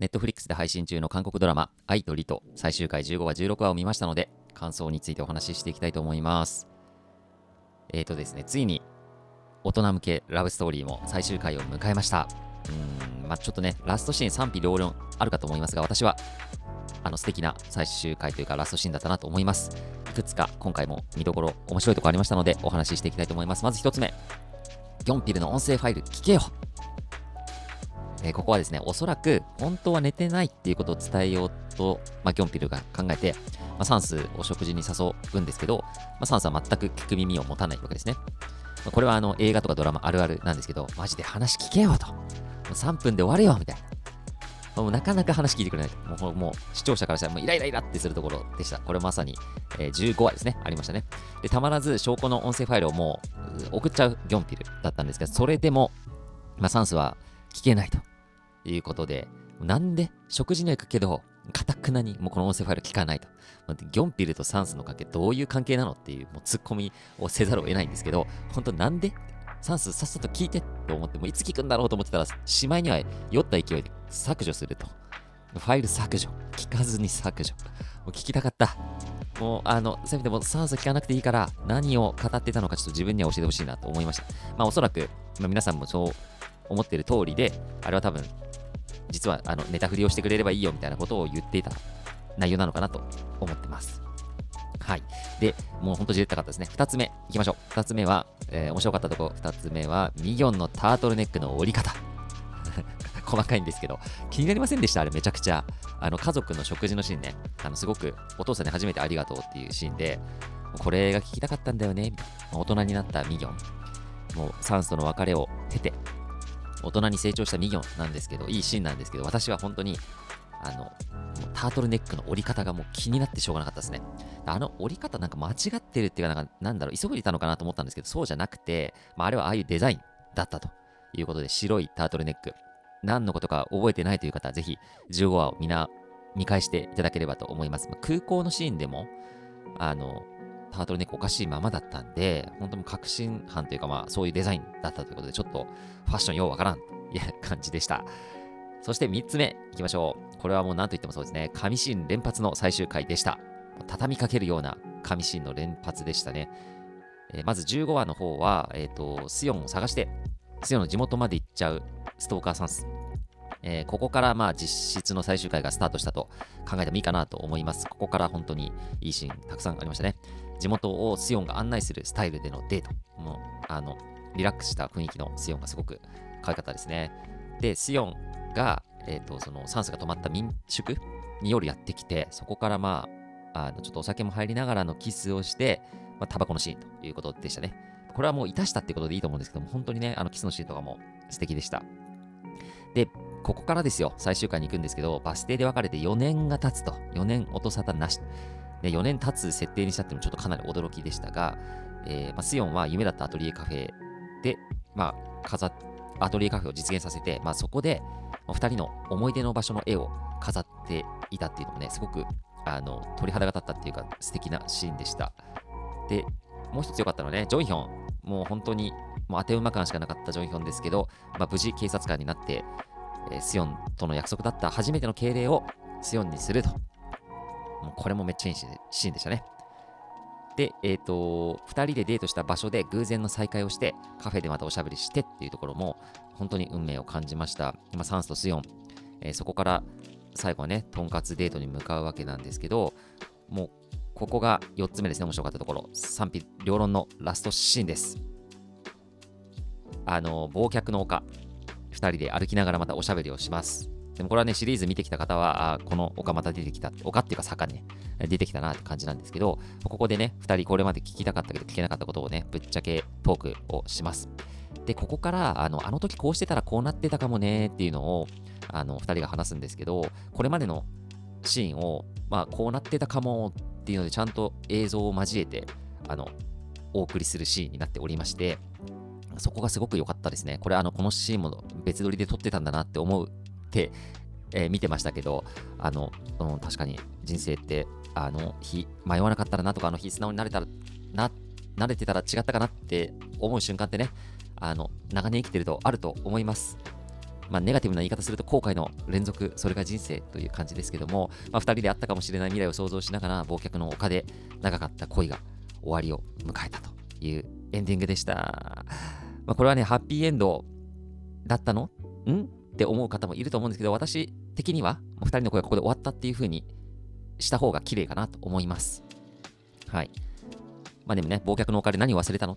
ネットフリックスで配信中の韓国ドラマ、愛とリと最終回15話、16話を見ましたので、感想についてお話ししていきたいと思います。えーとですね、ついに大人向けラブストーリーも最終回を迎えました。うん、まあちょっとね、ラストシーン賛否両論あるかと思いますが、私はあの素敵な最終回というかラストシーンだったなと思います。いくつか今回も見どころ、面白いとこありましたのでお話ししていきたいと思います。まず1つ目、ギョンピルの音声ファイル聞けよえー、ここはですね、おそらく本当は寝てないっていうことを伝えようと、まあ、ギョンピルが考えて、まあ、サンスを食事に誘うんですけど、まあ、サンスは全く聞く耳を持たないわけですね。まあ、これはあの映画とかドラマあるあるなんですけど、マジで話聞けよと。もう3分で終われよみたいな。もうなかなか話聞いてくれない。もうもう視聴者からしたらもうイライライラってするところでした。これまさに、え、15話ですね。ありましたね。で、たまらず証拠の音声ファイルをもう送っちゃうギョンピルだったんですけど、それでも、まあ、サンスは聞けないと。いうことで、なんで食事には行くけど、かたくなにもうこの音声ファイル聞かないと。ギョンピルとサンスの関係どういう関係なのっていうもうツッコミをせざるを得ないんですけど、本当なんでサンスさっさと聞いてと思って、もういつ聞くんだろうと思ってたら、しまいには酔った勢いで削除すると。ファイル削除。聞かずに削除。もう聞きたかった。もう、あの、せめてもうサンス聞かなくていいから、何を語ってたのかちょっと自分には教えてほしいなと思いました。まあ、おそらく、まあ、皆さんもそう思っている通りで、あれは多分、実はあのネタ振りをしてくれればいいよみたいなことを言っていた内容なのかなと思ってます。はい。で、もうほんとじれったかったですね。2つ目、いきましょう。2つ目は、えー、面白かったところ、2つ目は、ミギョンのタートルネックの折り方。細かいんですけど、気になりませんでした？あれめちゃくちゃ。あの、家族の食事のシーンね。あの、すごく、お父さんに初めてありがとうっていうシーンで、これが聞きたかったんだよね、大人になったミギョン。もう、酸素の別れを経て、大人に成長したミギョンなんですけど、いいシーンなんですけど、私は本当に、あの、タートルネックの折り方がもう気になってしょうがなかったですね。あの折り方なんか間違ってるっていうか、なんか、なんだろう、急ぐいたのかなと思ったんですけど、そうじゃなくて、まあ、あれはああいうデザインだったということで、白いタートルネック。何のことか覚えてないという方は、ぜひ15話をみな見返していただければと思います。まあ、空港のシーンでも、あの、タートルネックおかしいままだったんで、本当に確信犯というか、まあ、そういうデザインだったということで、ちょっとファッションようわからんという感じでした。そして3つ目いきましょう。これはもう何と言ってもそうですね。神シーン連発の最終回でした。畳みかけるような神シーンの連発でしたね。えー、まず15話の方は、えっ、ー、と、スヨンを探して、スヨンの地元まで行っちゃうストーカーさんす。えー、ここからまあ実質の最終回がスタートしたと考えてもいいかなと思います。ここから本当にいいシーンたくさんありましたね。地元をスヨンが案内するスタイルでのデート。もう、あの、リラックスした雰囲気のスヨンがすごく可愛かったですね。で、スヨンが、えっ、ー、と、その酸素が止まった民宿に夜やってきて、そこからまあ、あのちょっとお酒も入りながらのキスをして、まあ、タバコのシーンということでしたね。これはもういたしたってことでいいと思うんですけども、本当にね、あのキスのシーンとかも素敵でした。で、ここからですよ、最終回に行くんですけど、バス停で別れて4年が経つと、4年音沙汰なし。で、4年経つ設定にしたってもちょっとかなり驚きでしたが、えーまあ、スヨンは夢だったアトリエカフェで、まあ、飾アトリエカフェを実現させて、まあ、そこで、2人の思い出の場所の絵を飾っていたっていうのもね、すごくあの鳥肌が立ったっていうか素敵なシーンでした。で、もう一つ良かったのはね、ジョンヒョン、もう本当にもう当て馬感しかなかったジョンヒョンですけど、まあ、無事警察官になって、えー、スヨンとの約束だった初めての敬礼をスヨンにすると。もうこれもめっちゃいいシーンでしたね。で、えっ、ー、と、2人でデートした場所で偶然の再会をして、カフェでまたおしゃべりしてっていうところも、本当に運命を感じました。今、サンスとスヨン、えー、そこから最後はね、とんかつデートに向かうわけなんですけど、もう、ここが4つ目ですね、面白かったところ。賛否両論のラストシーンです。あの、忘却の丘、2人で歩きながらまたおしゃべりをします。でもこれはね、シリーズ見てきた方は、あこの丘また出てきた、丘っていうか坂ね、出てきたなって感じなんですけど、ここでね、2人これまで聞きたかったけど聞けなかったことをね、ぶっちゃけトークをします。で、ここから、あの、あの時こうしてたらこうなってたかもねっていうのを、あの、2人が話すんですけど、これまでのシーンを、まあ、こうなってたかもっていうので、ちゃんと映像を交えて、あの、お送りするシーンになっておりまして、そこがすごく良かったですね。これ、あの、このシーンも別撮りで撮ってたんだなって思う、えー、見てましたけど、あの、うん、確かに人生って、あの日、迷わなかったらなとか、あの日素直になれたらな、慣れてたら違ったかなって思う瞬間ってね、あの、長年生きてるとあると思います。まあ、ネガティブな言い方すると後悔の連続、それが人生という感じですけども、まあ、2人であったかもしれない未来を想像しながら、忘却の丘で長かった恋が終わりを迎えたというエンディングでした。まあ、これはね、ハッピーエンドだったの？ん？って思う方もいると思うんですけど、私的には、2人の恋がここで終わったっていう風にした方が綺麗かなと思います。はい。まあでもね、忘却の丘で何を忘れたの？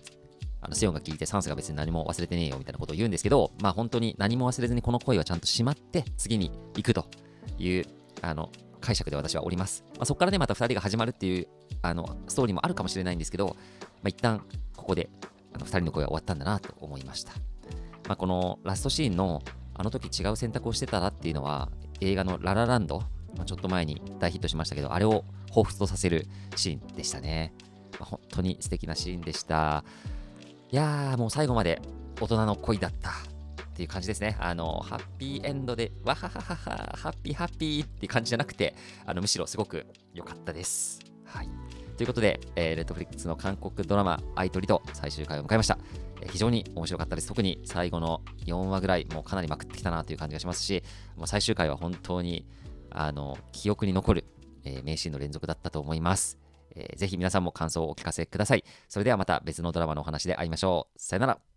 あのセオンが聞いてサンスが別に何も忘れてねえよみたいなことを言うんですけど、まあ本当に何も忘れずにこの恋はちゃんとしまって次に行くというあの解釈で私はおります。まあ、そこからね、また2人が始まるっていうあのストーリーもあるかもしれないんですけど、まあ、一旦ここであの2人の恋は終わったんだなと思いました。まあ、このラストシーンのあの時違う選択をしてたらっていうのは映画のララランド、まあ、ちょっと前に大ヒットしましたけど、あれを彷彿とさせるシーンでしたね。まあ、本当に素敵なシーンでした。いやー、もう最後まで大人の恋だったっていう感じですね。あの、ハッピーエンドで、わはははは、ハッピーハッピーって感じじゃなくて、あのむしろすごく良かったです。はい。ということで、えー、レッドフリックスの韓国ドラマ、アイトリと最終回を迎えました。え、非常に面白かったです。特に最後の4話ぐらい、もうかなりまくってきたなという感じがしますし、もう最終回は本当に、あの、記憶に残る、えー、名シーンの連続だったと思います。えー、ぜひ皆さんも感想をお聞かせください。それではまた別のドラマのお話で会いましょう。さよなら。